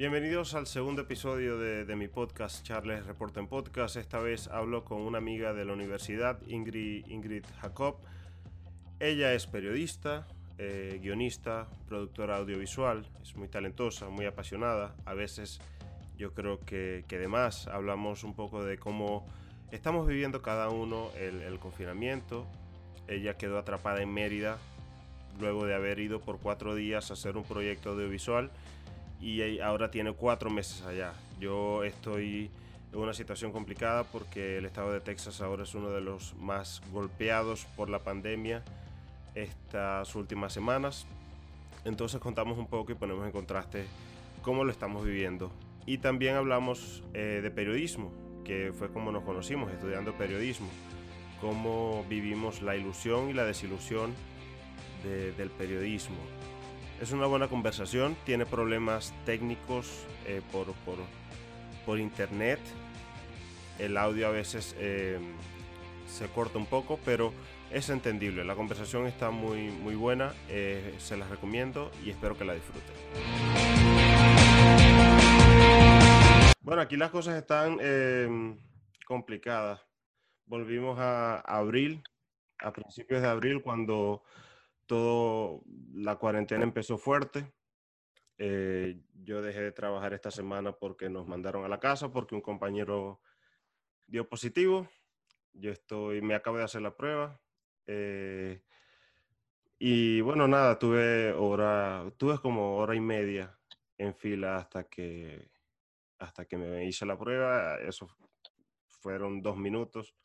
Bienvenidos al segundo episodio de, mi podcast Charles Reporta en Podcast. Esta vez hablo con una amiga de la universidad, Ingrid, Jacob. Ella es periodista, eh, guionista, productora audiovisual, es muy talentosa, muy apasionada. A veces yo creo que, que además hablamos un poco de cómo estamos viviendo cada uno el confinamiento. Ella quedó atrapada en Mérida luego de haber ido por cuatro días a hacer un proyecto audiovisual y ahora tiene cuatro meses allá. Yo estoy en una situación complicada porque el estado de Texas ahora es uno de los más golpeados por la pandemia estas últimas semanas. Entonces contamos un poco y ponemos en contraste cómo lo estamos viviendo. Y también hablamos eh, de periodismo, que fue como nos conocimos, estudiando periodismo, cómo vivimos la ilusión y la desilusión del periodismo. Es una buena conversación, tiene problemas técnicos eh, por, por, internet. El audio a veces eh, se corta un poco, pero es entendible. La conversación está muy, muy buena, eh, se las recomiendo y espero que la disfruten. Bueno, aquí las cosas están complicadas. Volvimos a abril, a principios de abril, cuando todo, la cuarentena empezó fuerte. Eh, yo dejé de trabajar esta semana porque nos mandaron a la casa, porque un compañero dio positivo. Yo estoy, me acabo de hacer la prueba. Eh, y bueno, nada, tuve hora, tuve como hora y media en fila hasta que, hasta que me hice la prueba. Eso fueron dos minutos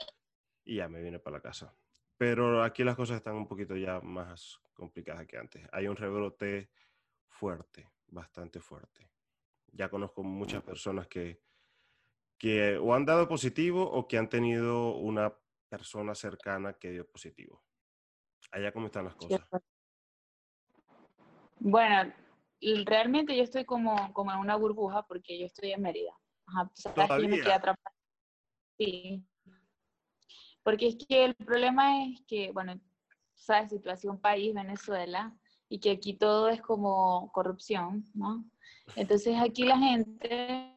y ya me vine para la casa. Pero aquí las cosas están un poquito ya más complicadas que antes. Hay un rebrote fuerte, bastante fuerte. Ya conozco muchas personas que, que o han dado positivo o que han tenido una persona cercana que dio positivo. Allá cómo están las cosas. Bueno, realmente yo estoy como, como en una burbuja porque yo estoy en Mérida. Ajá, ¿Todavía? me Sí, porque es que el problema es que, bueno, sabes, situación país, Venezuela, y que aquí todo es como corrupción, ¿no? Entonces aquí la gente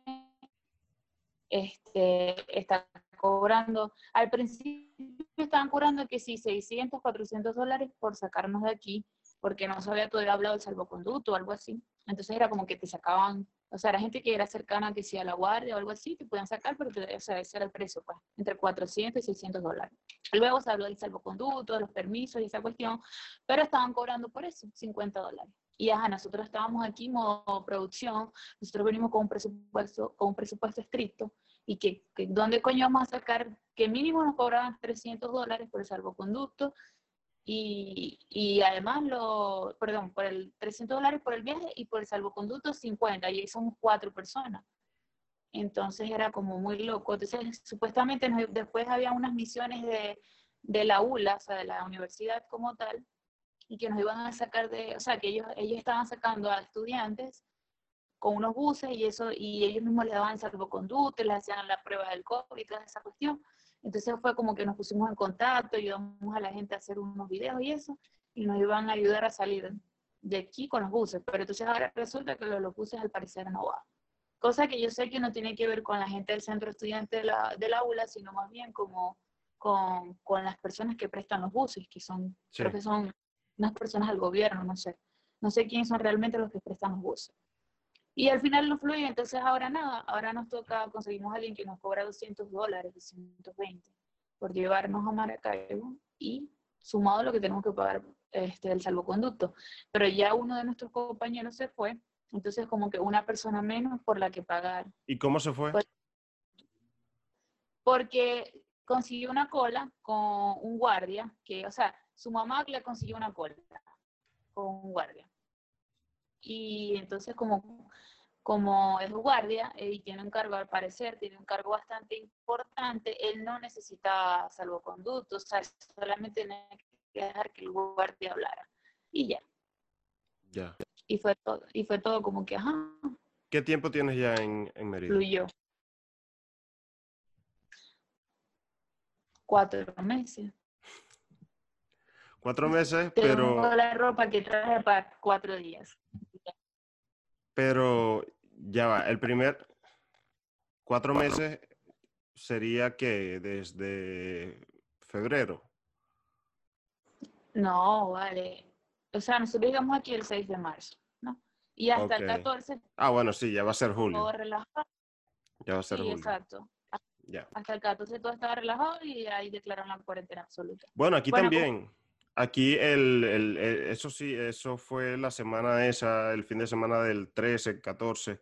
este, está cobrando, al principio estaban cobrando que sí, 600, 400 dólares por sacarnos de aquí, porque no se había todavía hablado del salvoconducto o algo así. Entonces era como que te sacaban o sea, la gente que era cercana, que sea la guardia o algo así, te podían sacar, pero o sea, ese era el precio, pues, entre 400 y 600 dólares. Luego se habló del salvoconducto, de los permisos y esa cuestión, pero estaban cobrando por eso, 50 dólares. Y ajá, nosotros estábamos aquí modo producción, nosotros venimos con un presupuesto, con un presupuesto estricto, y que, que ¿dónde coño vamos a sacar? Que mínimo nos cobraban 300 dólares por el salvoconducto, y, y, además, lo, perdón, por el 300 dólares por el viaje y por el salvoconducto 50, y ahí cuatro personas. Entonces era como muy loco. Entonces, supuestamente después había unas misiones de, de la ULA, o sea, de la universidad como tal, y que nos iban a sacar de, o sea, que ellos, ellos estaban sacando a estudiantes con unos buses y eso, y ellos mismos les daban salvoconducto, les hacían la prueba del COVID y toda esa cuestión. Entonces fue como que nos pusimos en contacto, ayudamos a la gente a hacer unos videos y eso, y nos iban a ayudar a salir de aquí con los buses. Pero entonces ahora resulta que los, buses al parecer no van. Cosa que yo sé que no tiene que ver con la gente del centro estudiante de la, del aula, sino más bien como con, con, las personas que prestan los buses, que son, creo que son unas personas del gobierno, no sé. No sé quiénes son realmente los que prestan los buses. Y al final no fluye, entonces ahora nada, ahora nos toca, conseguimos a alguien que nos cobra 200 dólares, 220, por llevarnos a Maracaibo y sumado lo que tenemos que pagar este, el salvoconducto. Pero ya uno de nuestros compañeros se fue, entonces como que una persona menos por la que pagar. ¿Y cómo se fue? Pues, porque consiguió una cola con un guardia, que, o sea, su mamá le consiguió una cola con un guardia. Y entonces como como es guardia eh, y tiene un cargo, al parecer, tiene un cargo bastante importante, él no necesita salvoconducto, o sea, solamente tiene que dejar que el guardia hablara. Y ya. Ya. Y fue todo, y fue todo como que, ajá. ¿Qué tiempo tienes ya en, en Mérida? Fluyó. Cuatro meses. Cuatro meses, pero... Tengo la ropa que traje para cuatro días. Pero Ya va, el primer cuatro meses sería que desde febrero. No, vale. O sea, nosotros llegamos aquí el 6 de marzo, ¿no? Y hasta el Ok. 14 Ah, bueno, sí, ya va a ser julio. todo relajado. Ya va a ser Sí, julio. exacto. Ya. Hasta el 14 todo estaba relajado y ahí declararon la cuarentena absoluta. Bueno, aquí Bueno, como- también. Aquí el, el- el- eso sí, eso fue la semana esa, el fin de semana del 13, 14,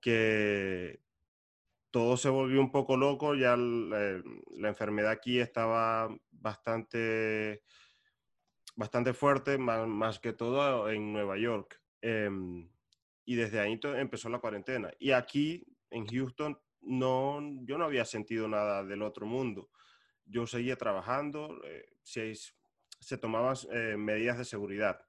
que todo se volvió un poco loco, ya la, la enfermedad aquí estaba bastante, bastante fuerte, más, más que todo en Nueva York. Em, y desde ahí empezó la cuarentena. Y aquí en Houston no, yo no había sentido nada del otro mundo. Yo seguía trabajando, eh, se, se tomaban eh, medidas de seguridad,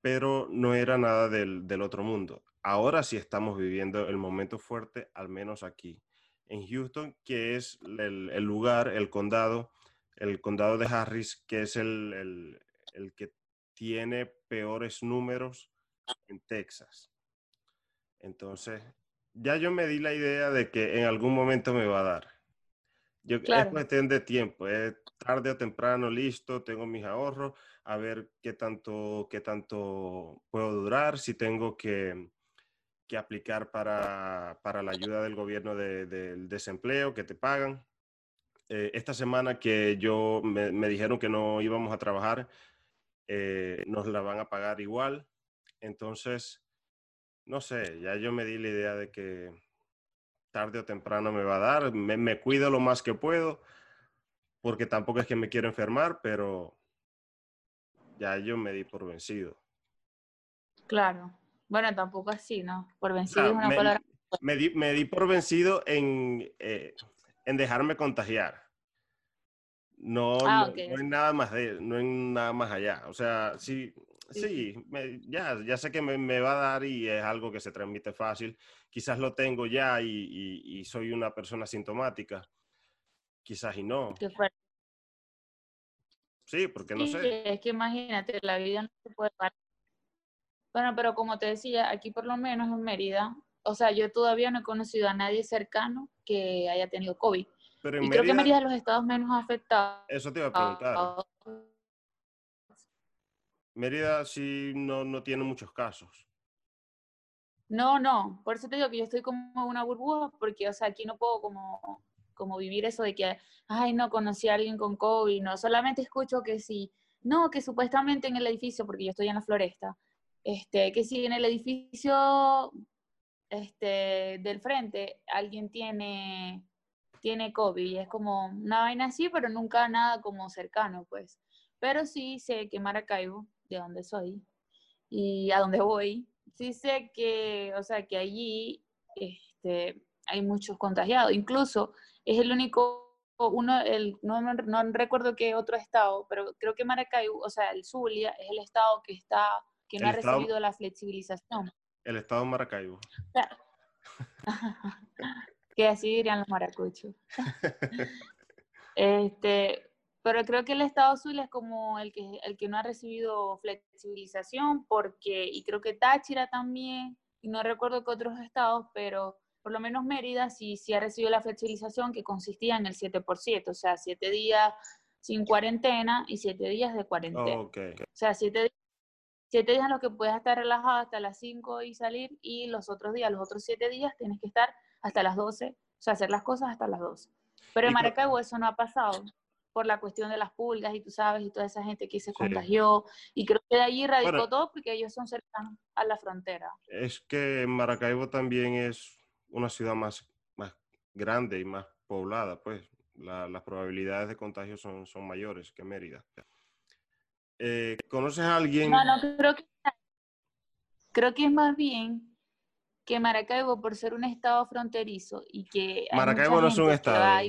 pero no era nada del, otro mundo. Ahora sí estamos viviendo el momento fuerte, al menos aquí en Houston, que es el, el lugar, el condado, el condado de Harris, que es el- el que tiene peores números en Texas. Entonces, ya yo me di la idea de que en algún momento me va a dar. Yo, Es Claro. cuestión de tiempo, es tarde o temprano, listo, tengo mis ahorros, a ver qué tanto, qué tanto puedo durar, si tengo que, que aplicar para, para la ayuda del gobierno de- del desempleo que te pagan. Eh, esta semana que yo me, me dijeron que no íbamos a trabajar, eh, nos la van a pagar igual. Entonces, no sé, ya yo me di la idea de que tarde o temprano me va a dar. Me, me cuido lo más que puedo, porque tampoco es que me quiero enfermar, pero ya yo me di por vencido. Claro. Bueno, tampoco así, ¿no? Por O vencido sea, es una me, palabra. me di, me di por vencido en, eh, en dejarme contagiar. No, Ah, no, no hay nada más de, no hay nada más allá. O sea, sí, Sí, me- ya, ya sé que me, me va a dar y es algo que se transmite fácil. Quizás lo tengo ya y, y- y soy una persona sintomática. Quizás y no. Sí, porque no Sí, sé. es que imagínate, la vida no se puede parar. Bueno, pero como te decía, aquí por lo menos en Mérida, o sea, yo todavía no he conocido a nadie cercano que haya tenido COVID. Pero en Y creo que Mérida, Mérida es los estados menos afectados. eso te iba a preguntar. Mérida sí no, no tiene muchos casos. No, no, por eso te digo que yo estoy como una burbuja, porque, o sea, aquí no puedo como, como vivir eso de que, ay, no, conocí a alguien con COVID, no, solamente escucho que sí, no, que supuestamente en el edificio, porque yo estoy en la floresta, este, que si en el edificio este, del frente alguien tiene, tiene COVID, y es como una vaina así, pero nunca nada como cercano, pues. Pero sí sé que Maracaibo, de donde soy, y a donde voy, sí sé que, o sea, que allí este, hay muchos contagiados. Incluso es el único, uno, el, no, no, no recuerdo qué otro estado, pero creo que Maracaibo, o sea, el Zulia es el estado que está, que no El ha estado- recibido la flexibilización. El estado de Maracaibo. que así dirían los maracuchos. este, pero creo que el estado Zulia es como el que, el que no ha recibido flexibilización, porque, y creo que Táchira también, y no recuerdo qué otros estados, pero por lo menos Mérida sí, sí ha recibido la flexibilización que consistía en el 7%, o sea, 7 días sin cuarentena y 7 días de cuarentena. Ok. O sea, siete, di- siete días en los que puedes estar relajado hasta las 5 y salir, y los otros días, los otros 7 días, tienes que estar hasta las 12, o sea, hacer las cosas hasta las 12. Pero en Maracaibo eso no ha pasado por la cuestión de las pulgas y tú sabes, y toda esa gente que se Sí. contagió, y creo que de allí radicó Bueno. todo porque ellos son cercanos a la frontera. Es que Maracaibo también es una ciudad más, más grande y más poblada, pues la- las probabilidades de contagio son, son mayores que Mérida. Eh, ¿Conoces a alguien? No, no, creo que, creo que es más bien que Maracaibo, por ser un estado fronterizo y que Maracaibo no es un estado.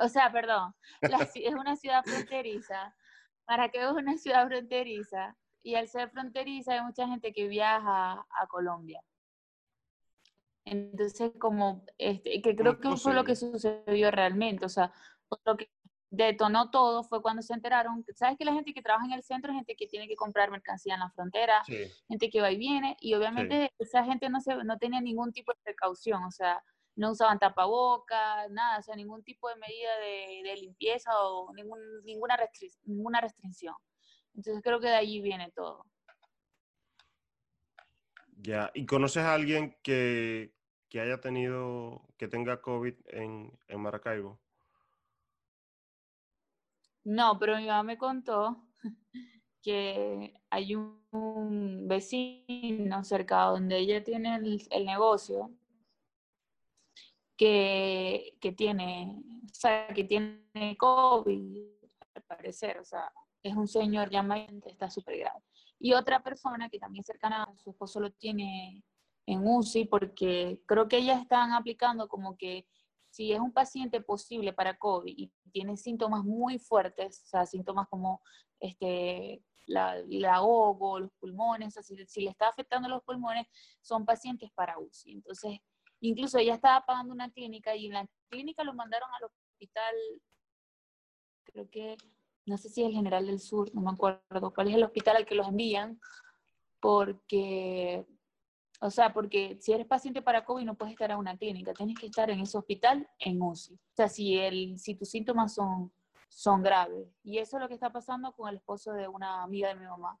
O sea, perdón, la es una ciudad fronteriza. Maracaibo es una ciudad fronteriza y al ser fronteriza hay mucha gente que viaja a Colombia. Entonces, como, este, que creo que fue lo que sucedió realmente, o sea, lo que detonó todo fue cuando se enteraron, sabes que la gente que trabaja en el centro es gente que tiene que comprar mercancía en la frontera, gente que va y viene, y obviamente esa gente no, se, no tenía ningún tipo de precaución, o sea, no usaban tapabocas, nada, o sea, ningún tipo de medida de, limpieza o ningún, ninguna, ninguna restricción. Entonces creo que de allí viene todo. Ya, ¿y conoces a alguien que, que haya tenido, que tenga COVID en, en Maracaibo? No, pero mi mamá me contó que hay un, vecino cerca donde ella tiene el, negocio que, tiene, o sea, que tiene COVID, al parecer, o sea, es un señor ya está súper grave. Y otra persona que también cercana su esposo lo tiene en UCI porque creo que ellas están aplicando como que si es un paciente posible para COVID y tiene síntomas muy fuertes, o sea, síntomas como este, la, el ahogo, los pulmones, o sea, si, le está afectando los pulmones, son pacientes para UCI. Entonces, incluso ella estaba pagando una clínica y en la clínica lo mandaron al hospital, creo que, no sé si es el General del Sur, no me acuerdo cuál es el hospital al que los envían, porque o sea, porque si eres paciente para COVID no puedes estar en una clínica, tienes que estar en ese hospital en UCI. O sea, si, el, si tus síntomas son, son graves. Y eso es lo que está pasando con el esposo de una amiga de mi mamá,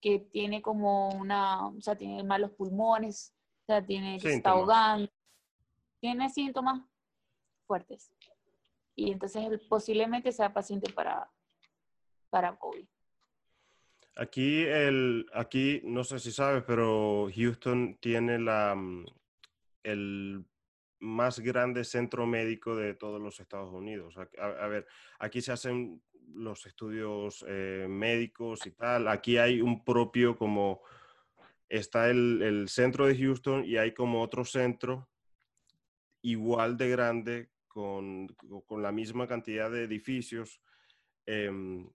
que tiene como una, o sea, tiene malos pulmones, o sea, tiene, se está ahogando, tiene síntomas fuertes. Y entonces posiblemente sea paciente para, para COVID. Aquí, el, aquí, no sé si sabes, pero Houston tiene la, mm, el más grande centro médico de todos los Estados Unidos. A, ver, aquí se hacen los estudios eh, médicos y tal. Aquí hay un propio como, está el, el, centro de Houston y hay como otro centro igual de grande con, con la misma cantidad de edificios. Em,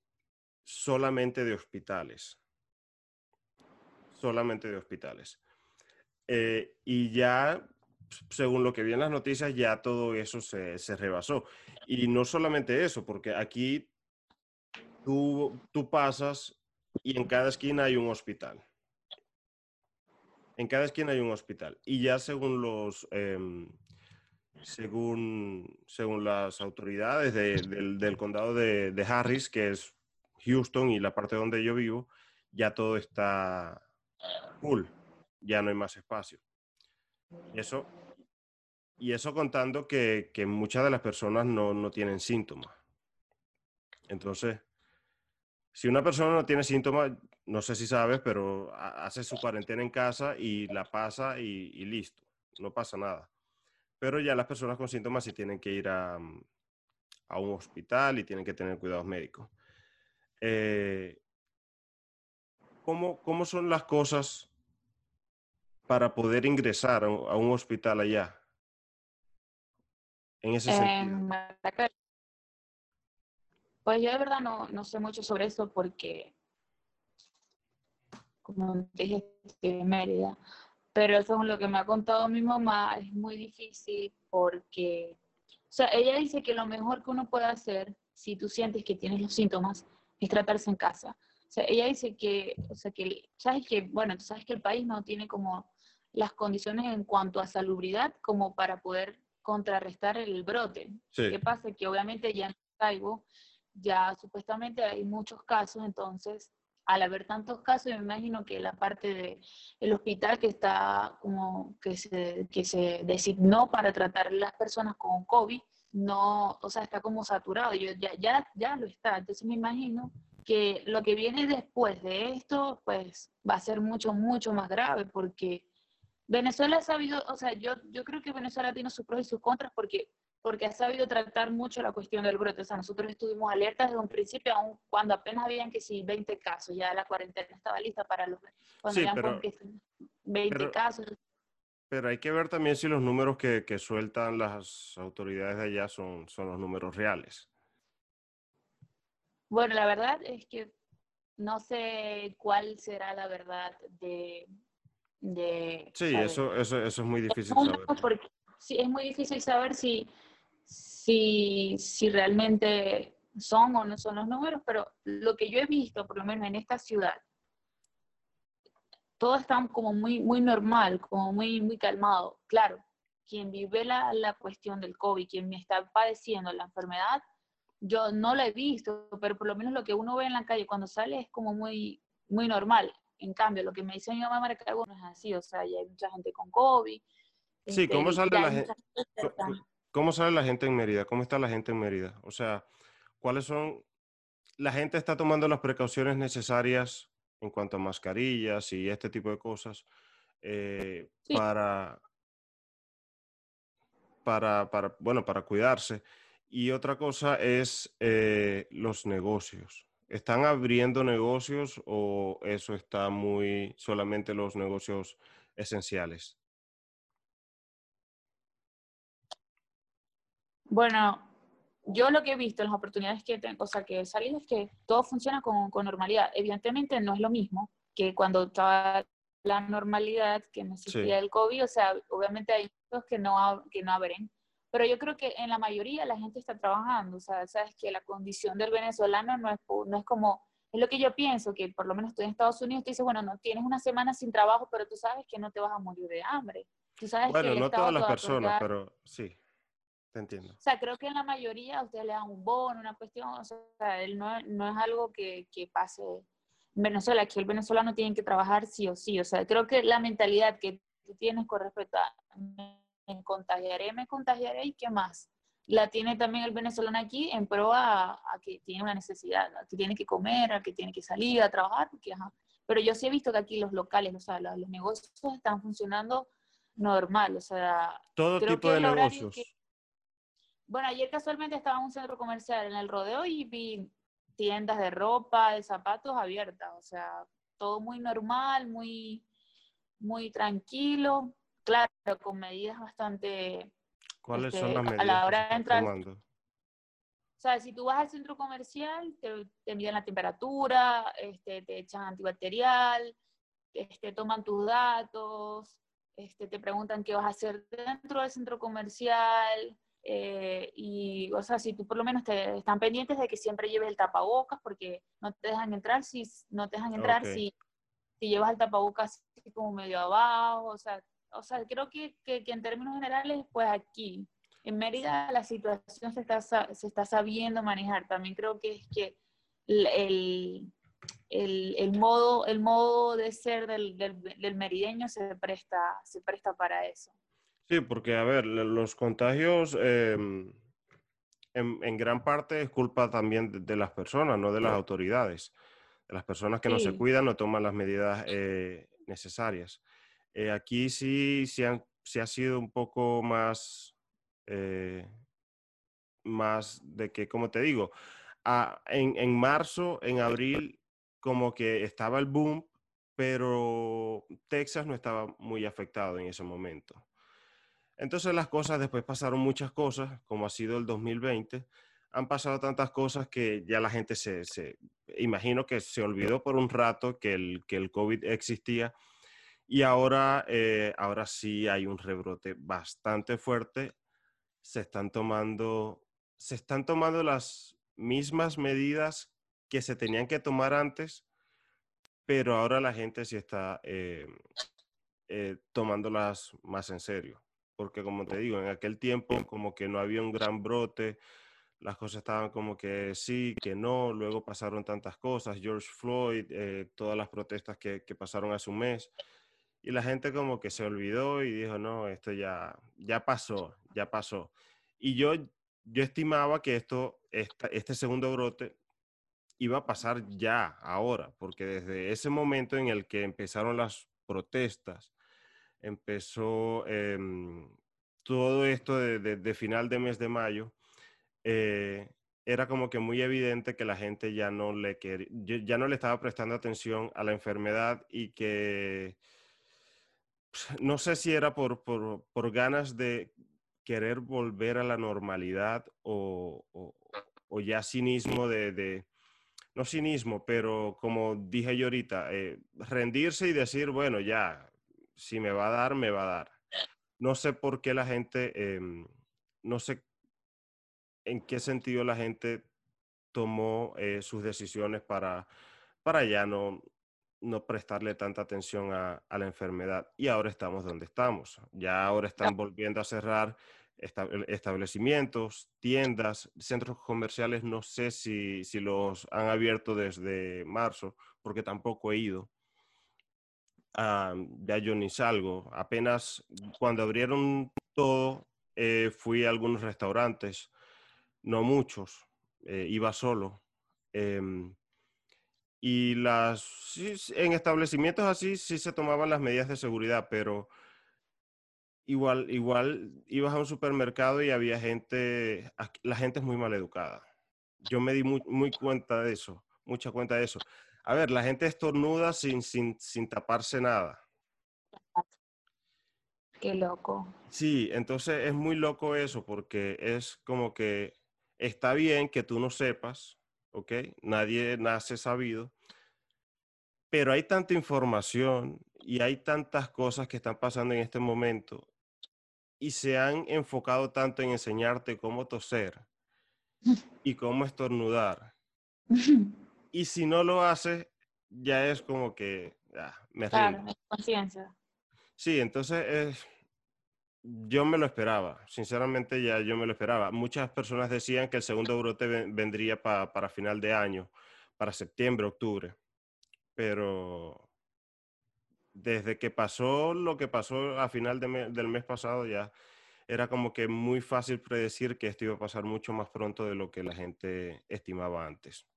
solamente de hospitales. Solamente de hospitales. Eh, y ya, según lo que vi en las noticias, ya todo eso se, rebasó. Y no solamente eso, porque aquí tú, tú pasas y en cada esquina hay un hospital. En cada esquina hay un hospital. Y ya según los, em, según, según las autoridades del, del, condado de, de, Harris, que es Houston y la parte donde yo vivo, ya todo está full, ya no hay más espacio. Eso, y eso contando que, muchas de las personas no, tienen síntomas. Entonces, si una persona no tiene síntomas, no sé si sabes, pero hace su cuarentena en casa y la pasa y, listo, no pasa nada. Pero ya las personas con síntomas sí tienen que ir a, a un hospital y tienen que tener cuidados médicos. Eh, ¿cómo, son las cosas para poder ingresar a un, hospital allá? En ese sentido. Pues yo de verdad no, no, sé mucho sobre eso porque, como dije, estoy en Mérida, pero según lo que me ha contado mi mamá, es muy difícil porque, o sea, ella dice que lo mejor que uno puede hacer si tú sientes que tienes los síntomas es tratarse en casa. O sea, ella dice que, o sea, que, sabes que, bueno, tú sabes que el país no tiene como las condiciones en cuanto a salubridad como para poder contrarrestar el brote. ¿Qué pasa? Que obviamente ya en Caibo ya supuestamente hay muchos casos, entonces al haber tantos casos, me imagino que la parte del el hospital que está como que se, que se designó para tratar las personas con COVID, no, o sea, está como saturado, Yo, ya, ya, ya lo está. Entonces me imagino que lo que viene después de esto, pues va a ser mucho, mucho más grave, porque Venezuela ha sabido, o sea, yo, yo creo que Venezuela tiene sus pros y sus contras, porque, porque ha sabido tratar mucho la cuestión del brote. O sea, nosotros estuvimos alertas desde un principio, aun cuando apenas habían que sí 20 casos, ya la cuarentena estaba lista para los... Cuando sí, pero, 20 casos. Pero hay que ver también si los números que, sueltan las autoridades de allá son, son los números reales. Bueno, la verdad es que no sé cuál será la verdad de... sí, eso, eso, eso, es muy difícil saber. Porque, sí, es muy difícil saber si, si, si realmente son o no son los números, pero lo que yo he visto, por lo menos en esta ciudad, todo está como muy, muy normal, como muy, muy calmado. Claro, quien vive la, la cuestión del COVID, quien me está padeciendo la enfermedad, yo no la he visto, pero por lo menos lo que uno ve en la calle cuando sale es como muy, muy normal. En cambio, lo que me dice mi mamá me no es así, o sea, ya hay mucha gente con COVID. Sí, ¿cómo este, sale la gente? ¿Cómo sale la gente en Mérida? ¿Cómo está la gente en Mérida? O sea, ¿cuáles son? La gente está tomando las precauciones necesarias en cuanto a mascarillas y este tipo de cosas eh, para, para, para, bueno, para cuidarse. Y otra cosa es eh, los negocios. ¿Están abriendo negocios o eso está muy solamente los negocios esenciales? Bueno, yo lo que he visto, las oportunidades que tengo, o sea, que he salido es que todo funciona con, con, normalidad. Evidentemente no es lo mismo que cuando estaba la normalidad, que no existía el COVID, o sea, obviamente hay muchos que no, que no abren, pero yo creo que en la mayoría la gente está trabajando, o sea, sabes que la condición del venezolano no es, no es como, es lo que yo pienso, que por lo menos estoy en Estados Unidos, te dice, bueno, no tienes una semana sin trabajo, pero tú sabes que no te vas a morir de hambre. Tú sabes bueno, no todas las personas, pero sí. Te entiendo. O sea, creo que en la mayoría ustedes le dan un bono, una cuestión, o sea, él no, no es algo que, que, pase en Venezuela, que el venezolano tiene que trabajar sí o sí. O sea, creo que la mentalidad que tú tienes con respecto a me contagiaré, me contagiaré y qué más. La tiene también el venezolano aquí en pro a, que tiene una necesidad, que tiene que comer, a que tiene que salir a trabajar, porque, ajá. Pero yo sí he visto que aquí los locales, o sea, los, negocios están funcionando normal, o sea... Todo tipo de negocios. Bueno, ayer casualmente estaba en un centro comercial en el rodeo y vi tiendas de ropa, de zapatos abiertas, o sea, todo muy normal, muy, muy tranquilo, claro, con medidas bastante... ¿Cuáles son este, las medidas? A la hora de entrar... O sea, si tú vas al centro comercial, te, te miden la temperatura, este, te echan antibacterial, este, toman tus datos, este, te preguntan qué vas a hacer dentro del centro comercial, eh, y, o sea, si tú por lo menos te están pendientes de que siempre lleves el tapabocas, porque no te dejan entrar si no te dejan entrar si, si llevas el tapabocas así como medio abajo, o sea, o sea creo que, que, en términos generales, pues aquí, en Mérida, la situación se está, se está sabiendo manejar. También creo que es que el, el, el, modo, el modo de ser del, del, del merideño se presta, se presta para eso. Sí, porque, a ver, los contagios em, en, gran parte es culpa también de, las personas, no de las autoridades. De las personas que no se cuidan, no toman las medidas eh, necesarias. Eh, aquí sí, sí, ha sido un poco más, eh, más de que, como te digo, en, en marzo, en abril, como que estaba el boom, pero Texas no estaba muy afectado en ese momento. Entonces las cosas, después pasaron muchas cosas, como ha sido el 2020, han pasado tantas cosas que ya la gente se, imagino que se olvidó por un rato que el, que el COVID existía y ahora, eh, ahora sí hay un rebrote bastante fuerte. Se están tomando, se están tomando las mismas medidas que se tenían que tomar antes, pero ahora la gente sí está eh, eh, tomándolas más en serio porque como te digo, en aquel tiempo como que no había un gran brote, las cosas estaban como que sí, que no, luego pasaron tantas cosas, George Floyd, eh, todas las protestas que, que, pasaron hace un mes, y la gente como que se olvidó y dijo, no, esto ya, ya pasó, ya pasó. Y yo, yo estimaba que esto, este segundo brote iba a pasar ya, ahora, porque desde ese momento en el que empezaron las protestas, empezó em, todo esto de, final de mes de mayo, eh, era como que muy evidente que la gente ya no le ya no le estaba prestando atención a la enfermedad y que no sé si era por, por, ganas de querer volver a la normalidad o, o, ya cinismo de, no cinismo, pero como dije yo ahorita, eh, rendirse y decir, bueno, ya, si me va a dar, me va a dar. No sé por qué la gente, em, no sé en qué sentido la gente tomó eh, sus decisiones para, para ya no, no prestarle tanta atención a, la enfermedad. Y ahora estamos donde estamos. Ya ahora están volviendo a cerrar establecimientos, tiendas, centros comerciales. No sé si, si los han abierto desde marzo, porque tampoco he ido. Ah, ya yo ni salgo. Apenas cuando abrieron todo, eh, fui a algunos restaurantes, no muchos, eh, iba solo. Em, y las, en establecimientos así sí se tomaban las medidas de seguridad, pero igual, igual ibas a un supermercado y había gente, la gente es muy mal educada. Yo me di muy, muy cuenta de eso, mucha cuenta de eso. A ver, la gente estornuda sin, sin, sin taparse nada. Qué loco. Sí, entonces es muy loco eso porque es como que está bien que tú no sepas, ¿ok? Nadie nace sabido, pero hay tanta información y hay tantas cosas que están pasando en este momento y se han enfocado tanto en enseñarte cómo toser y cómo estornudar. Y si no lo haces, ya es como que ah, me Claro, conciencia. Sí, entonces es, yo me lo esperaba, sinceramente ya yo me lo esperaba. Muchas personas decían que el segundo brote vendría para final de año, para septiembre, octubre, pero desde que pasó lo que pasó a final del mes pasado ya era como que muy fácil predecir que esto iba a pasar mucho más pronto de lo que la gente estimaba antes.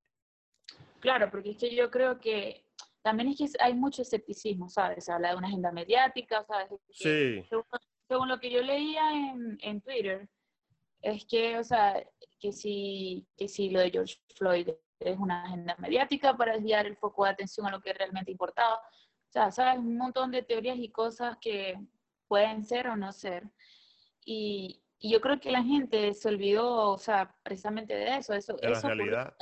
Claro, porque es que yo creo que también es que hay mucho escepticismo, ¿sabes? Se habla de una agenda mediática, ¿sabes? sí según lo que yo leía en, en Twitter, es que, o sea, que si, que si lo de George Floyd es una agenda mediática para desviar el foco de atención a lo que realmente importaba. O sea, sabes, un montón de teorías y cosas que pueden ser o no ser. Y, y yo creo que la gente se olvidó, o sea, precisamente de eso. eso de la realidad.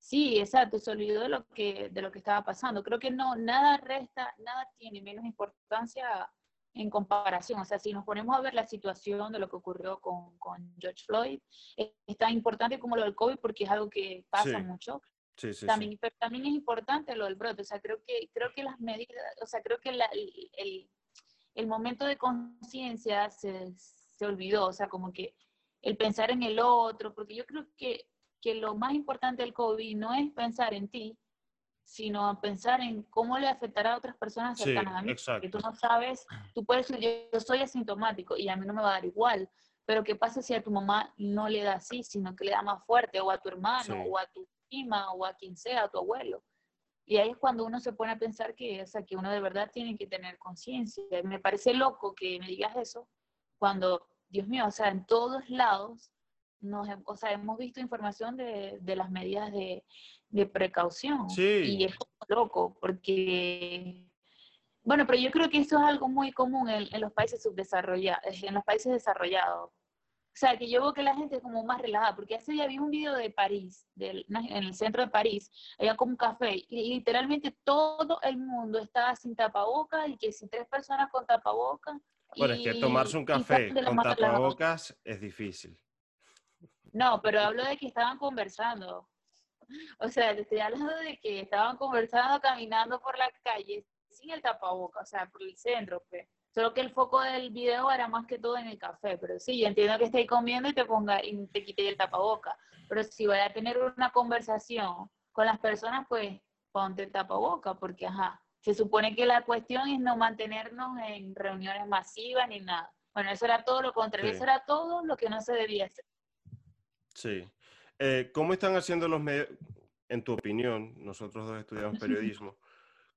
Sí, exacto, se olvidó de lo que de lo que estaba pasando. Creo que no nada resta, nada tiene menos importancia en comparación. O sea, si nos ponemos a ver la situación de lo que ocurrió con, con George Floyd, es, tan importante como lo del COVID porque es algo que pasa mucho. Sí, sí, también, Pero también es importante lo del brote. O sea, creo que, creo que las medidas, o sea, creo que el, el, momento de conciencia se, se olvidó. O sea, como que el pensar en el otro, porque yo creo que, que lo más importante del COVID no es pensar en ti, sino pensar en cómo le afectará a otras personas cercanas a mí. Exacto. Que tú no sabes, tú puedes decir, yo, soy asintomático y a mí no me va a dar igual, pero ¿qué pasa si a tu mamá no le da así, sino que le da más fuerte, o a tu hermano, o a tu prima, o a quien sea, a tu abuelo? Y ahí es cuando uno se pone a pensar que, o sea, que uno de verdad tiene que tener conciencia. Me parece loco que me digas eso cuando, Dios mío, o sea, en todos lados, nos, o sea, hemos visto información de, de las medidas de, de precaución. Y es loco, porque, bueno, pero yo creo que eso es algo muy común en, los países subdesarrollados, en los países desarrollados. O sea, que yo veo que la gente es como más relajada, porque hace día vi un video de París, del, en el centro de París, había como un café, y literalmente todo el mundo estaba sin tapabocas, y que si tres personas con tapabocas. Bueno, es que tomarse un café con tapabocas es difícil. No, pero hablo de que estaban conversando. O sea, te estoy hablando de que estaban conversando, caminando por la calle sin el tapaboca, o sea, por el centro, pues. Solo que el foco del video era más que todo en el café, pero sí, yo entiendo que estéis comiendo y te ponga y te quite el tapaboca. Pero si voy a tener una conversación con las personas, pues ponte el tapaboca, porque ajá, se supone que la cuestión es no mantenernos en reuniones masivas ni nada. Bueno, eso era todo lo contrario, eso era todo lo que no se debía hacer. Sí. Eh, ¿Cómo están haciendo los medios, en tu opinión, nosotros dos estudiamos periodismo,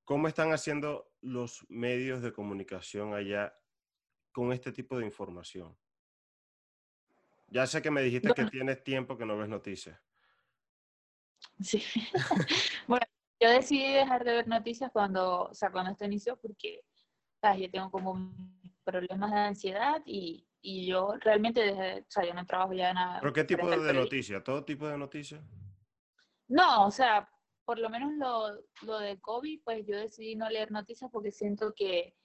cómo están haciendo los medios de comunicación allá con este tipo de información? Ya sé que me dijiste que tienes tiempo que no ves noticias. Sí. bueno, yo decidí dejar de ver noticias cuando, o sea, cuando esto inició porque yo tengo como problemas de ansiedad y, y yo realmente desde, o sea, yo no trabajo ya nada. ¿Pero qué tipo de, noticias? ¿Todo tipo de noticias? No, o sea, por lo menos lo, lo de COVID, pues yo decidí no leer noticias porque siento que,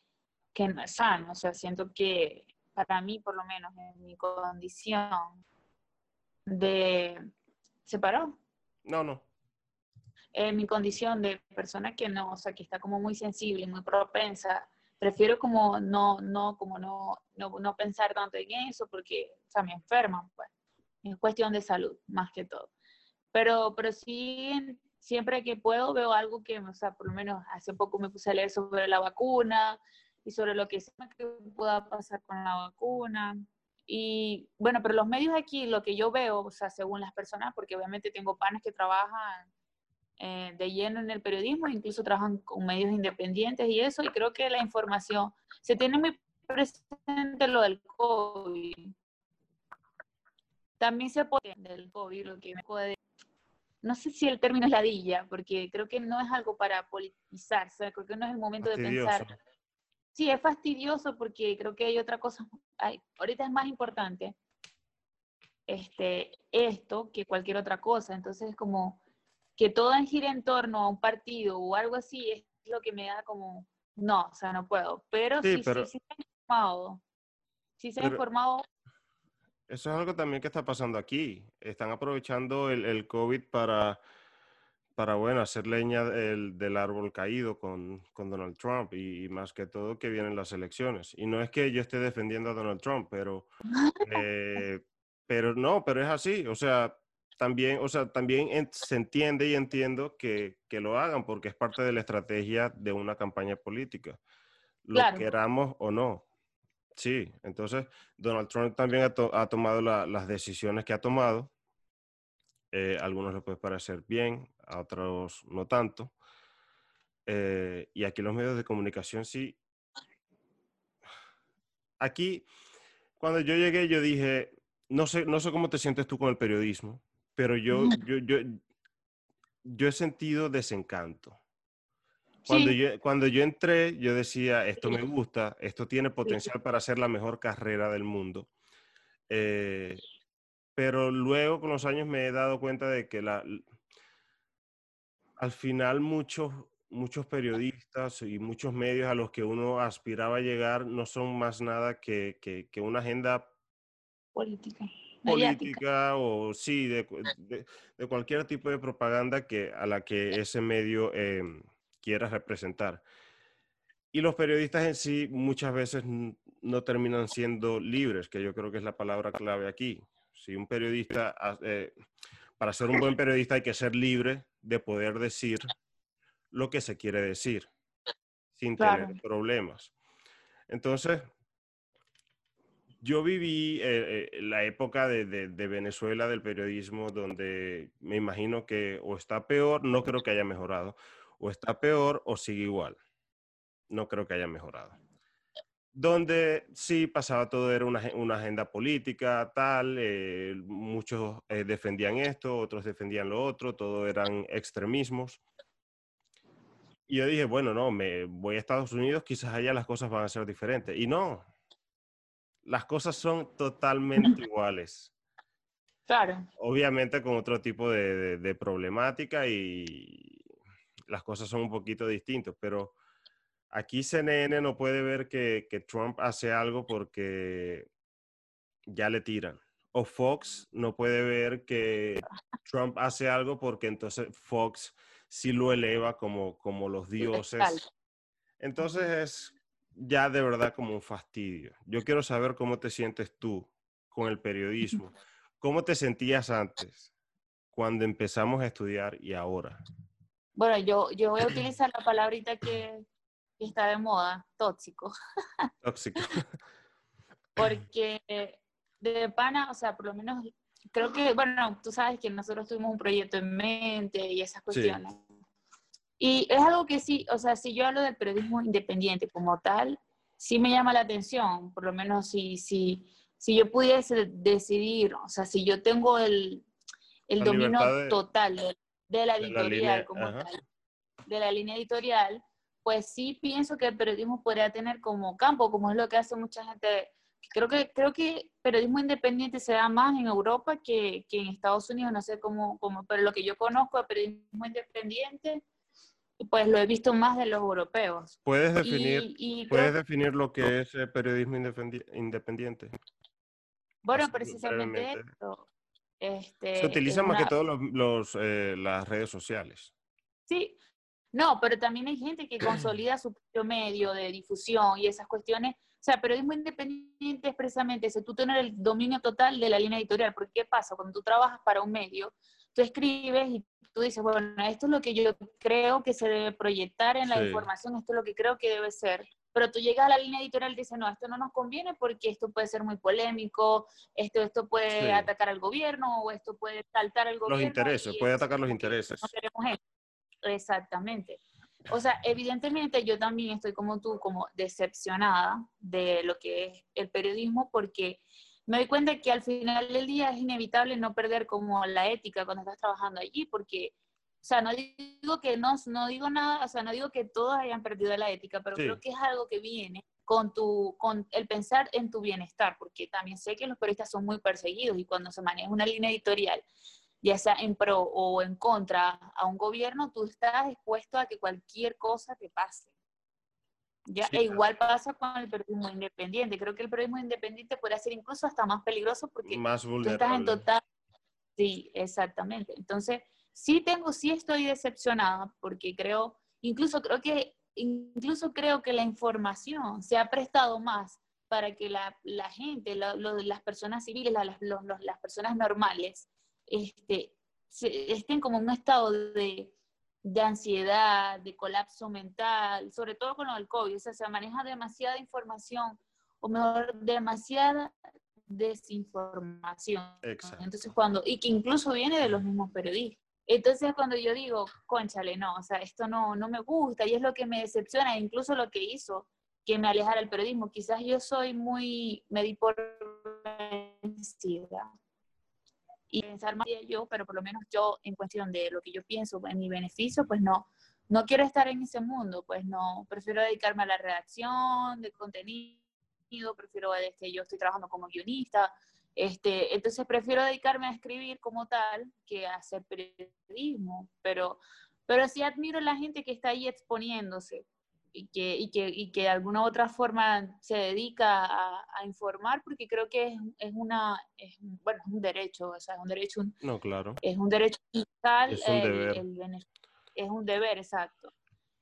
que no es sano, o sea, siento que para mí, por lo menos, en mi condición de... Se paró. No, no. En mi condición de persona que no, o sea, que está como muy sensible, muy propensa, prefiero como no, no, como no, no, no pensar tanto en eso porque, o sea, me enferman, pues. Es cuestión de salud, más que todo. Pero, pero sí, siempre que puedo veo algo que, o sea, por lo menos hace poco me puse a leer sobre la vacuna y sobre lo que, que pueda pasar con la vacuna. Y bueno, pero los medios aquí, lo que yo veo, o sea, según las personas, porque obviamente tengo panes que trabajan eh, de lleno en el periodismo, incluso trabajan con medios independientes y eso, y creo que la información, se tiene muy presente lo del COVID. También se puede del COVID, lo que me puede... No sé si el término es ladilla, porque creo que no es algo para politizar, o sea, creo que no es el momento de pensar. Sí, es fastidioso porque creo que hay otra cosa, hay, ahorita es más importante este, esto que cualquier otra cosa, entonces como que todo gire en torno a un partido o algo así es lo que me da como, no, o sea, no puedo. Pero sí, sí, sí, se ha informado. Sí se ha informado. Eso es algo también que está pasando aquí. Están aprovechando el, el COVID para, para, bueno, hacer leña del, del árbol caído con, con Donald Trump y, más que todo que vienen las elecciones. Y no es que yo esté defendiendo a Donald Trump, pero, eh, pero no, pero es así. O sea, también, o sea, también se entiende y entiendo que, que, lo hagan porque es parte de la estrategia de una campaña política, lo queramos o no. Sí, entonces Donald Trump también ha, tomado las decisiones que ha tomado. Eh, algunos le puede parecer bien, a otros no tanto. Eh, y aquí los medios de comunicación sí. Aquí, cuando yo llegué, yo dije, no sé, no sé cómo te sientes tú con el periodismo, pero yo, yo, yo, yo he sentido desencanto. Cuando, yo, cuando yo entré, yo decía, esto me gusta, esto tiene potencial para ser la mejor carrera del mundo. Eh, pero luego, con los años, me he dado cuenta de que la, al final muchos, muchos periodistas y muchos medios a los que uno aspiraba a llegar no son más nada que, que, que una agenda política política o sí, de, de, cualquier tipo de propaganda que, a la que ese medio em, quiera representar. Y los periodistas en sí muchas veces no terminan siendo libres, que yo creo que es la palabra clave aquí. Si un periodista, eh, para ser un buen periodista hay que ser libre de poder decir lo que se quiere decir, sin tener problemas. Entonces, yo viví eh, eh, la época de, Venezuela del periodismo donde me imagino que o está peor, no creo que haya mejorado, o está peor o sigue igual. No creo que haya mejorado. Donde sí pasaba todo, era una, agenda política, tal, eh, muchos defendían esto, otros defendían lo otro, todo eran extremismos. Y yo dije, bueno, no, me voy a Estados Unidos, quizás allá las cosas van a ser diferentes. Y no, las cosas son totalmente iguales. Claro. Obviamente con otro tipo de, problemática y las cosas son un poquito distintas, pero aquí CNN no puede ver que, Trump hace algo porque ya le tiran. O Fox no puede ver que Trump hace algo porque entonces Fox sí lo eleva como, como los dioses. Entonces es ya de verdad como un fastidio. Yo quiero saber cómo te sientes tú con el periodismo. ¿Cómo te sentías antes, cuando empezamos a estudiar y ahora? Bueno, yo, yo voy a utilizar la palabrita que, está de moda, tóxico. Tóxico. Porque de pana, o sea, por lo menos creo que, bueno, tú sabes que nosotros tuvimos un proyecto en mente y esas cuestiones. Y es algo que sí, o sea, si yo hablo del periodismo independiente como tal, sí me llama la atención, por lo menos si, si, si yo pudiese decidir, o sea, si yo tengo el, el dominio total de, la editorial como tal, de la línea editorial, pues sí pienso que el periodismo podría tener como campo, como es lo que hace mucha gente. Creo que, creo que periodismo independiente se da más en Europa que, que en Estados Unidos, no sé cómo, cómo, pero lo que yo conozco de periodismo independiente pues lo he visto más de los europeos. ¿Puedes definir, ¿puedes definir lo que es periodismo independiente? Bueno, precisamente esto. Este, Se utilizan más que una- todo los, los, eh, las redes sociales. Sí, no, pero también hay gente que consolida su propio medio de difusión y esas cuestiones. O sea, periodismo independiente es precisamente eso, tú tener el dominio total de la línea editorial. Porque ¿qué pasa? Cuando tú trabajas para un medio, tú escribes y tú dices, bueno, esto es lo que yo creo que se debe proyectar en la Sí. información, esto es lo que creo que debe ser. Pero tú llegas a la línea editorial y dices, no, esto no nos conviene porque esto puede ser muy polémico, esto, esto puede Sí. atacar al gobierno o esto puede saltar al gobierno. Los intereses, puede atacar los intereses. No queremos eso. Exactamente. O sea, evidentemente yo también estoy como tú, como decepcionada de lo que es el periodismo, porque me doy cuenta que al final del día es inevitable no perder como la ética cuando estás trabajando allí, porque, o sea, no digo que no, no digo nada, o sea, no digo que todos hayan perdido la ética, pero Sí. creo que es algo que viene con tu, con el pensar en tu bienestar, porque también sé que los periodistas son muy perseguidos y cuando se maneja una línea editorial, ya sea en pro o en contra a un gobierno, tú estás expuesto a que cualquier cosa te pase. ¿Ya? Sí, e igual pasa con el periodismo independiente. Creo que el periodismo independiente puede ser incluso hasta más peligroso porque Más tú estás en total... Sí, exactamente. Entonces, sí tengo, sí estoy decepcionada porque creo, incluso creo que, incluso creo que la información se ha prestado más para que la, la gente, la- lo- las personas civiles, la- las, los- los- las personas normales, este, se- estén como en un estado de, de ansiedad, de colapso mental, sobre todo con lo del COVID. O sea, se maneja demasiada información, o mejor, demasiada desinformación. Exacto. Entonces, cuando, y que incluso viene de los mismos periodistas. Entonces, cuando yo digo, conchale, no, o sea, esto no, no me gusta y es lo que me decepciona, incluso lo que hizo que me alejara del periodismo. Quizás yo soy muy, me di por vencida y pensar más que yo, pero por lo menos yo, en cuestión de lo que yo pienso en mi beneficio, pues no, no quiero estar en ese mundo, pues no, prefiero dedicarme a la redacción de contenido, prefiero, este, yo estoy trabajando como guionista, este, entonces prefiero dedicarme a escribir como tal que a hacer periodismo, pero, pero sí admiro la gente que está ahí exponiéndose y que, y que, y que de alguna u otra forma se dedica a, a informar, porque creo que es, es una, es, bueno, es un derecho, o sea, es un derecho, un- No, claro. es un derecho Es un el- deber. el es un deber, exacto.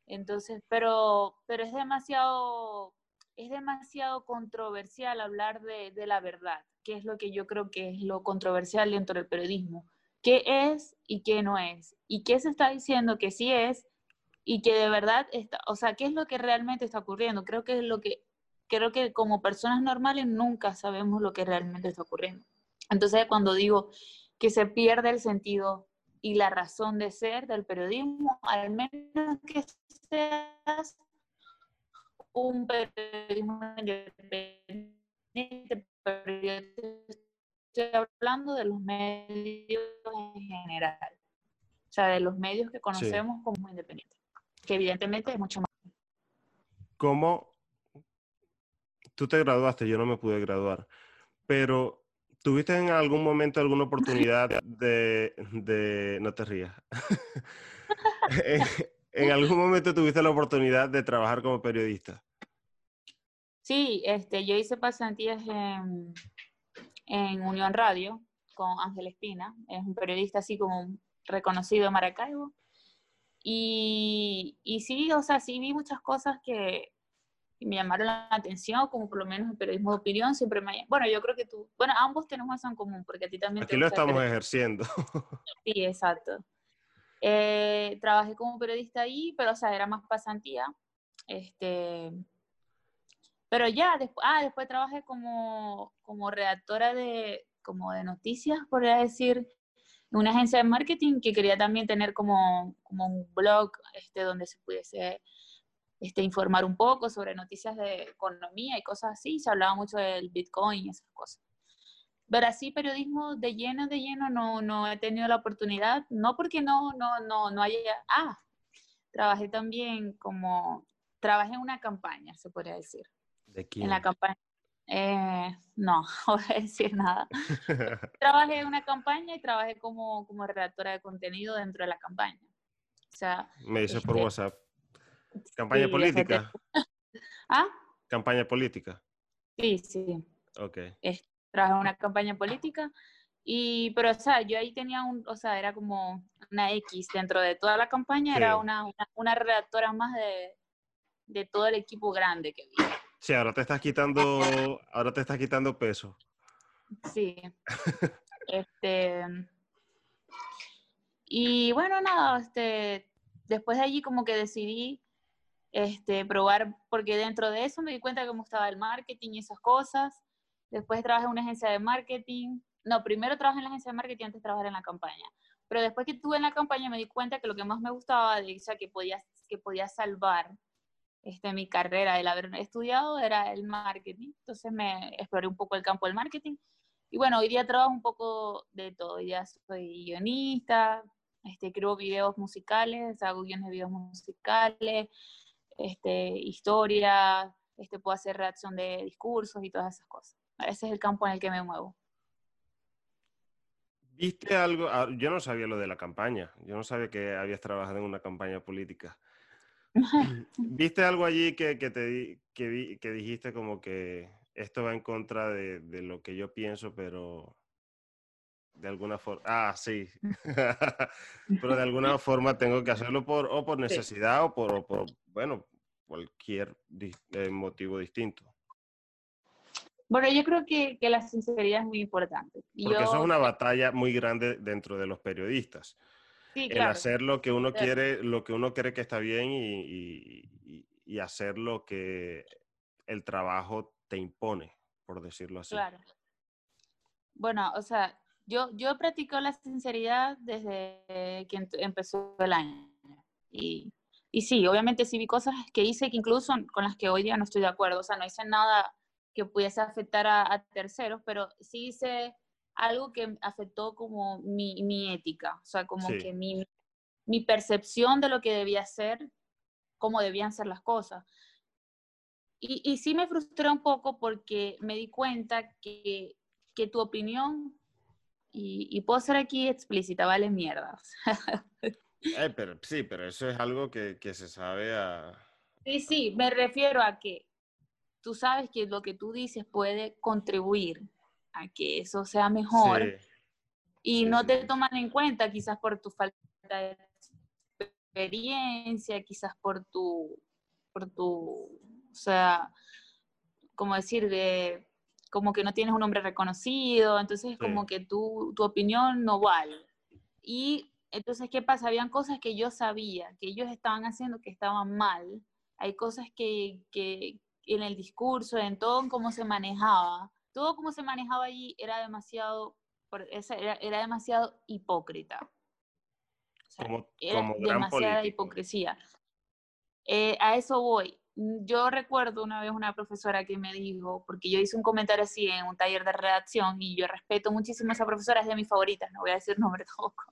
Entonces, pero, pero es demasiado, es demasiado controversial hablar de, de la verdad, que es lo que yo creo que es lo controversial dentro del periodismo. ¿Qué es y qué no es? ¿Y qué se está diciendo que sí es y que de verdad está, o sea, qué es lo que realmente está ocurriendo? Creo que es lo que, creo que como personas normales nunca sabemos lo que realmente está ocurriendo. Entonces, cuando digo que se pierde el sentido y la razón de ser del periodismo, al menos que seas un periodismo independiente, pero yo estoy hablando de los medios en general, o sea, de los medios que conocemos como independientes, que evidentemente es mucho más. ¿Cómo tú te graduaste? Yo no me pude graduar, pero ¿tuviste en algún momento alguna oportunidad de, de- no te rías, en, en algún momento tuviste la oportunidad de trabajar como periodista? Sí, este, yo hice pasantías en, en Unión Radio con Ángel Espina, es un periodista así como reconocido de Maracaibo. Y, y sí, o sea, sí vi muchas cosas que me llamaron la atención, como por lo menos el periodismo de opinión, siempre me... Bueno, yo creo que tú, bueno, ambos tenemos eso en común, porque a ti también te Aquí lo gusta el estamos periodismo. ejerciendo. Sí, exacto. Eh, trabajé como periodista ahí, pero o sea, era más pasantía. Este, pero ya, después, ah, después trabajé como, como redactora de, como de noticias, podría decir, una agencia de marketing que quería también tener como, como un blog este, donde se pudiese este, informar un poco sobre noticias de economía y cosas así. Se hablaba mucho del Bitcoin y esas cosas. Pero así periodismo de lleno, de lleno, no, no he tenido la oportunidad, no porque no, no, no, no haya, ah, trabajé también como, trabajé en una campaña, se podría decir, ¿De en quién? la campaña, eh, no, no voy a decir nada. Trabajé en una campaña y trabajé como, como redactora de contenido dentro de la campaña. O sea, Me dices por Este, WhatsApp. ¿Campaña sí, política? ah, ¿Campaña política? sí, sí. Ok. trabajé en una campaña política Y, pero, o sea, yo ahí tenía un, o sea, era como una X dentro de toda la campaña, era una, una, una, redactora más de, de todo el equipo grande que vi. Sí, ahora te estás quitando, ahora te estás quitando peso. Sí. este, y bueno, nada, este, después de allí como que decidí este, probar, porque dentro de eso me di cuenta que me gustaba el marketing y esas cosas. Después trabajé en una agencia de marketing. No, primero trabajé en la agencia de marketing antes de trabajar en la campaña. Pero después que estuve en la campaña me di cuenta que lo que más me gustaba, de, sea, que podía, que podía salvar este, mi carrera, el haber estudiado, era el marketing. Entonces me exploré un poco el campo del marketing. Y bueno, hoy día trabajo un poco de todo. Día soy guionista, este, creo videos musicales, hago guiones de videos musicales, este, historia, este, puedo hacer reacción de discursos y todas esas cosas. Ese es el campo en el que me muevo. ¿Viste algo? Ah, yo no sabía lo de la campaña. Yo no sabía que habías trabajado en una campaña política. ¿Viste algo allí que, que te que, que, dijiste como que esto va en contra de, de, lo que yo pienso, pero de alguna forma... Ah, sí. pero de alguna forma tengo que hacerlo por, o por necesidad o por, o por bueno, cualquier eh, motivo distinto. Bueno, yo creo que, que, la sinceridad es muy importante. Porque eso es una batalla muy grande dentro de los periodistas el hacer lo que uno quiere, lo que uno cree que está bien y, y, hacer lo que el trabajo te impone, por decirlo así. Claro. Bueno, o sea, yo, yo practico la sinceridad desde que empezó el año. Y, y sí, obviamente sí vi cosas que hice que incluso con las que hoy día no estoy de acuerdo. O sea, no hice nada que pudiese afectar a, a terceros, pero sí hice algo que afectó como mi, mi ética, o sea, como que mi, mi, percepción de lo que debía ser, cómo debían ser las cosas. Y, y sí me frustré un poco porque me di cuenta que, que tu opinión, y, y, puedo ser aquí explícita, vale mierda. eh, pero, sí, pero eso es algo que, que se sabe a... Sí, sí, me refiero a que tú sabes que lo que tú dices puede contribuir a que eso sea mejor y no te toman en cuenta quizás por tu falta de experiencia, quizás por tu, por tu, o sea, como decir, de, como que no tienes un nombre reconocido, entonces como que tu, tu opinión no vale. Y entonces, ¿qué pasa? Habían cosas que yo sabía, que ellos estaban haciendo que estaban mal. Hay cosas que, que en el discurso, en todo en cómo se manejaba, todo como se manejaba allí era demasiado, era, era demasiado hipócrita. como, era demasiada hipocresía. Eh, a eso voy. Yo recuerdo una vez una profesora que me dijo, porque yo hice un comentario así en un taller de redacción y yo respeto muchísimo a esa profesora, es de mis favoritas, no voy a decir nombre tampoco,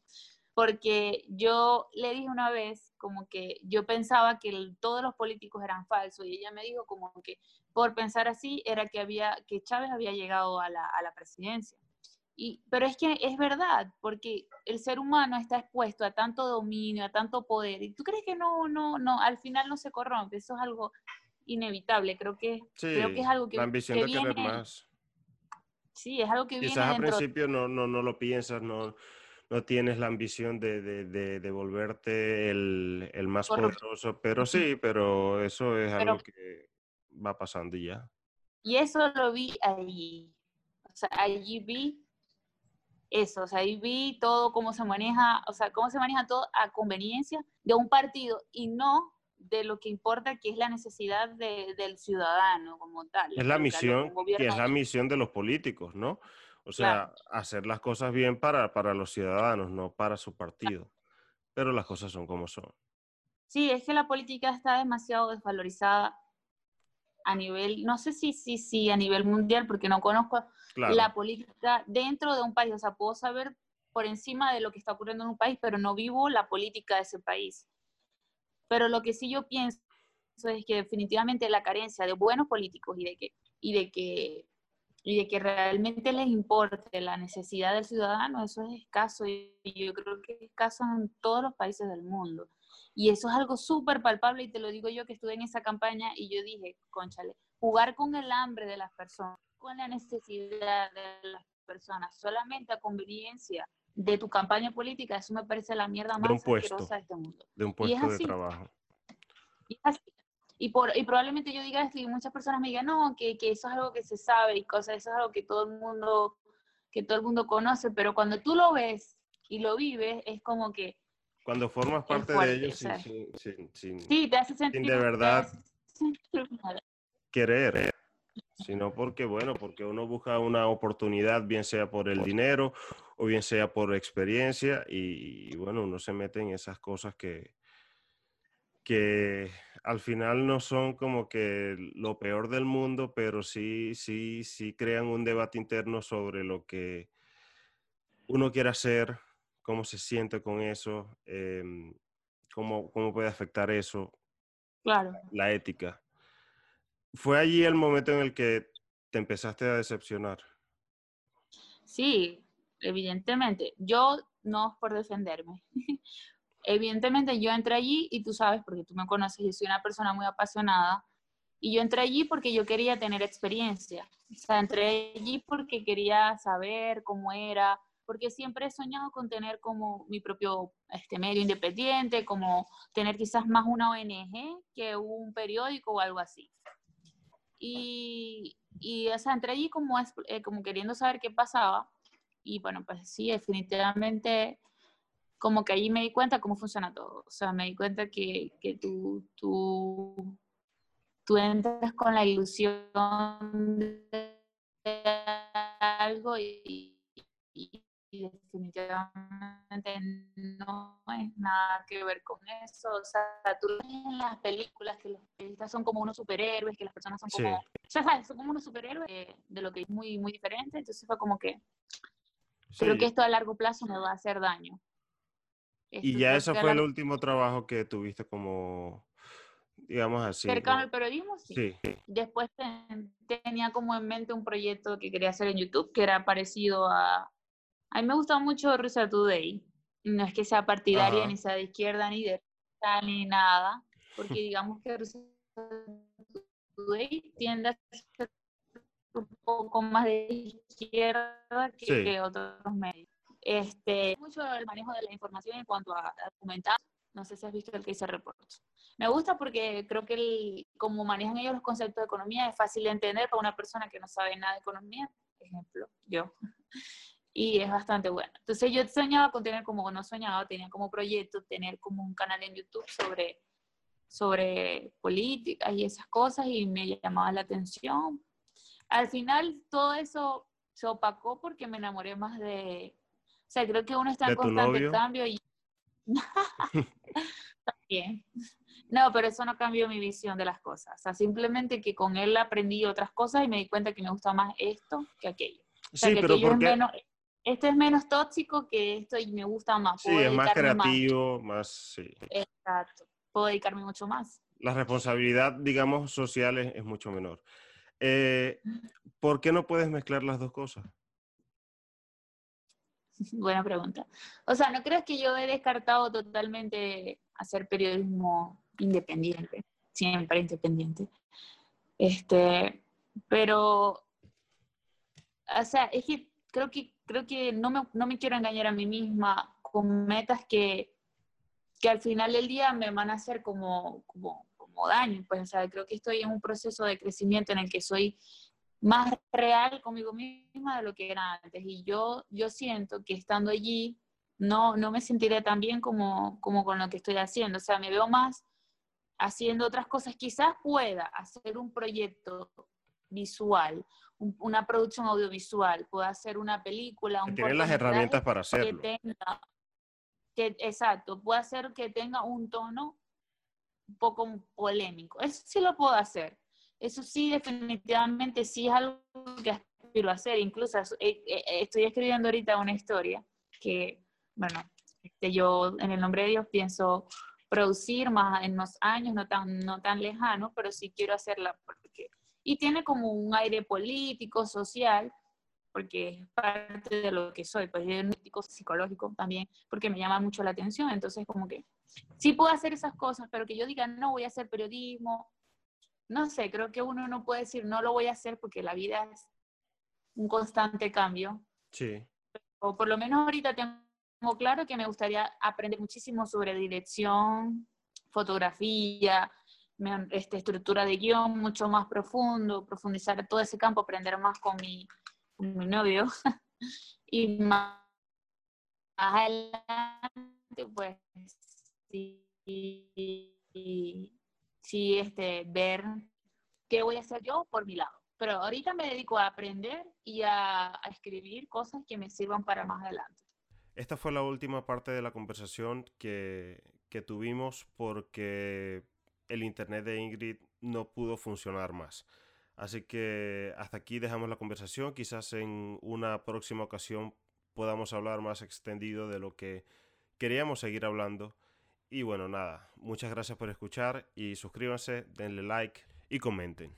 porque yo le dije una vez como que yo pensaba que todos los políticos eran falsos y ella me dijo como que por pensar así era que, había, que Chávez había llegado a la, a la presidencia. Y, pero es que es verdad, porque el ser humano está expuesto a tanto dominio, a tanto poder, y tú crees que no, no, no, al final no se corrompe, eso es algo inevitable, creo que, creo que es algo que, la ambición de viene, querer más. Sí, es algo que Quizás viene al principio no, no, no lo piensas, no, no tienes la ambición de, de, de, volverte el, el más poderoso, pero sí, pero eso es algo que va pasando y ya. Y eso lo vi allí. O sea, allí vi eso, o sea, ahí vi todo cómo se maneja, o sea, cómo se maneja todo a conveniencia de un partido y no de lo que importa que es la necesidad de, del ciudadano como tal. Es la misión, que es la misión de los políticos, ¿no? O sea, hacer las cosas bien para, para los ciudadanos, no para su partido. Pero las cosas son como son. Sí, es que la política está demasiado desvalorizada a nivel, no sé si, si, si a nivel mundial, porque no conozco la política dentro de un país. O sea, puedo saber por encima de lo que está ocurriendo en un país, pero no vivo la política de ese país. Pero lo que sí yo pienso es que definitivamente la carencia de buenos políticos y de que, y de que, y de que realmente les importe la necesidad del ciudadano, eso es escaso y yo creo que es escaso en todos los países del mundo. Y eso es algo súper palpable y te lo digo yo que estuve en esa campaña y yo dije, conchale, jugar con el hambre de las personas, con la necesidad de las personas solamente a conveniencia de tu campaña política, eso me parece la mierda más de un puesto, asquerosa de este mundo. De un puesto de trabajo. Y, así. Y, por, y probablemente yo diga esto y muchas personas me digan, no, que, que eso es algo que se sabe y cosas, eso es algo que todo el mundo, que todo el mundo conoce, pero cuando tú lo ves y lo vives, es como que... Cuando formas parte de ellos, sí, sí, sí, sí, te hace sentir... de verdad querer sino porque, bueno, porque uno busca una oportunidad, bien sea por el dinero o bien sea por experiencia, y, bueno, uno se mete en esas cosas que, que al final no son como que lo peor del mundo, pero sí, sí, sí crean un debate interno sobre lo que uno quiere hacer, cómo se siente con eso, em, cómo, cómo puede afectar eso, claro. la ética. ¿Fue allí el momento en el que te empezaste a decepcionar? Sí, evidentemente. Yo no por defenderme. evidentemente yo entré allí y tú sabes, porque tú me conoces, yo soy una persona muy apasionada. Y yo entré allí porque yo quería tener experiencia. O sea, entré allí porque quería saber cómo era, porque siempre he soñado con tener como mi propio este, medio independiente, como tener quizás más una ONG que un periódico o algo así. Y, y o sea, entré allí como, eh, como queriendo saber qué pasaba. Y bueno, pues sí, definitivamente como que allí me di cuenta cómo funciona todo. O sea, me di cuenta que, que tú, tú, tú entras con la ilusión de algo y, y definitivamente no es nada que ver con eso. O sea, tú en las películas que los periodistas son como unos superhéroes, que las personas son como, ya sabes, son como unos superhéroes de, lo que es muy, muy diferente. Entonces fue como que creo que esto a largo plazo me va a hacer daño. Y ya ese fue el último trabajo que tuviste como, digamos así. Cercano al periodismo, sí. Después tenía como en mente un proyecto que quería hacer en YouTube, que era parecido a, a mí me gusta mucho Rusia Today. No es que sea partidaria ni sea de izquierda ni de derecha ni nada, porque digamos que Rusia Today tiende a ser un poco más de izquierda que, otros medios. Este, mucho el manejo de la información en cuanto a documentar. No sé si has visto el que hice reportes. Me gusta porque creo que el, como manejan ellos los conceptos de economía es fácil de entender para una persona que no sabe nada de economía, ejemplo, yo y es bastante bueno. Entonces yo soñaba con tener como, no soñaba, tenía como proyecto tener como un canal en YouTube sobre, sobre política y esas cosas y me llamaba la atención. Al final todo eso se opacó porque me enamoré más de, o sea, creo que uno está en constante cambio y... También. No, pero eso no cambió mi visión de las cosas. O sea, simplemente que con él aprendí otras cosas y me di cuenta que me gusta más esto que aquello. sí, pero porque este es menos tóxico que esto y me gusta más. sí, es más creativo, más... sí. Exacto, puedo dedicarme mucho más. La responsabilidad, digamos, social es, mucho menor. Eh, ¿Por qué no puedes mezclar las dos cosas? Buena pregunta. O sea, no crees que yo he descartado totalmente hacer periodismo independiente, siempre independiente. Este, pero, o sea, es que creo que creo que no me, no me quiero engañar a mí misma con metas que, que al final del día me van a hacer como, como, como daño. Pues, o sea, creo que estoy en un proceso de crecimiento en el que soy más real conmigo misma de lo que era antes. Y yo, yo siento que estando allí no, no me sentiré tan bien como, como con lo que estoy haciendo. O sea, me veo más haciendo otras cosas. Quizás pueda hacer un proyecto visual una producción audiovisual, pueda hacer una película, un Tienen las herramientas para hacerlo. Que tenga, que, exacto, puede hacer que tenga un tono un poco polémico. Eso sí lo puedo hacer. Eso sí, definitivamente sí es algo que aspiro a hacer. Incluso eh, eh, estoy escribiendo ahorita una historia que, bueno, este, yo en el nombre de Dios pienso producir más en unos años, no tan, no tan lejano, pero sí quiero hacerla porque y tiene como un aire político, social, porque es parte de lo que soy, pues es un psicológico también, porque me llama mucho la atención, entonces como que sí puedo hacer esas cosas, pero que yo diga, no voy a hacer periodismo, no sé, creo que uno no puede decir, no lo voy a hacer porque la vida es un constante cambio, Sí. O por lo menos ahorita tengo claro que me gustaría aprender muchísimo sobre dirección, fotografía, este, estructura de guion mucho más profundo, profundizar todo ese campo, aprender más con mi, con mi novio. y más, adelante, pues, sí, sí, este, ver qué voy a hacer yo por mi lado. Pero ahorita me dedico a aprender y a, escribir cosas que me sirvan para más adelante. Esta fue la última parte de la conversación que, que tuvimos porque el internet de Ingrid no pudo funcionar más. Así que hasta aquí dejamos la conversación. Quizás en una próxima ocasión podamos hablar más extendido de lo que queríamos seguir hablando. Y bueno, nada, muchas gracias por escuchar y suscríbanse, denle like y comenten.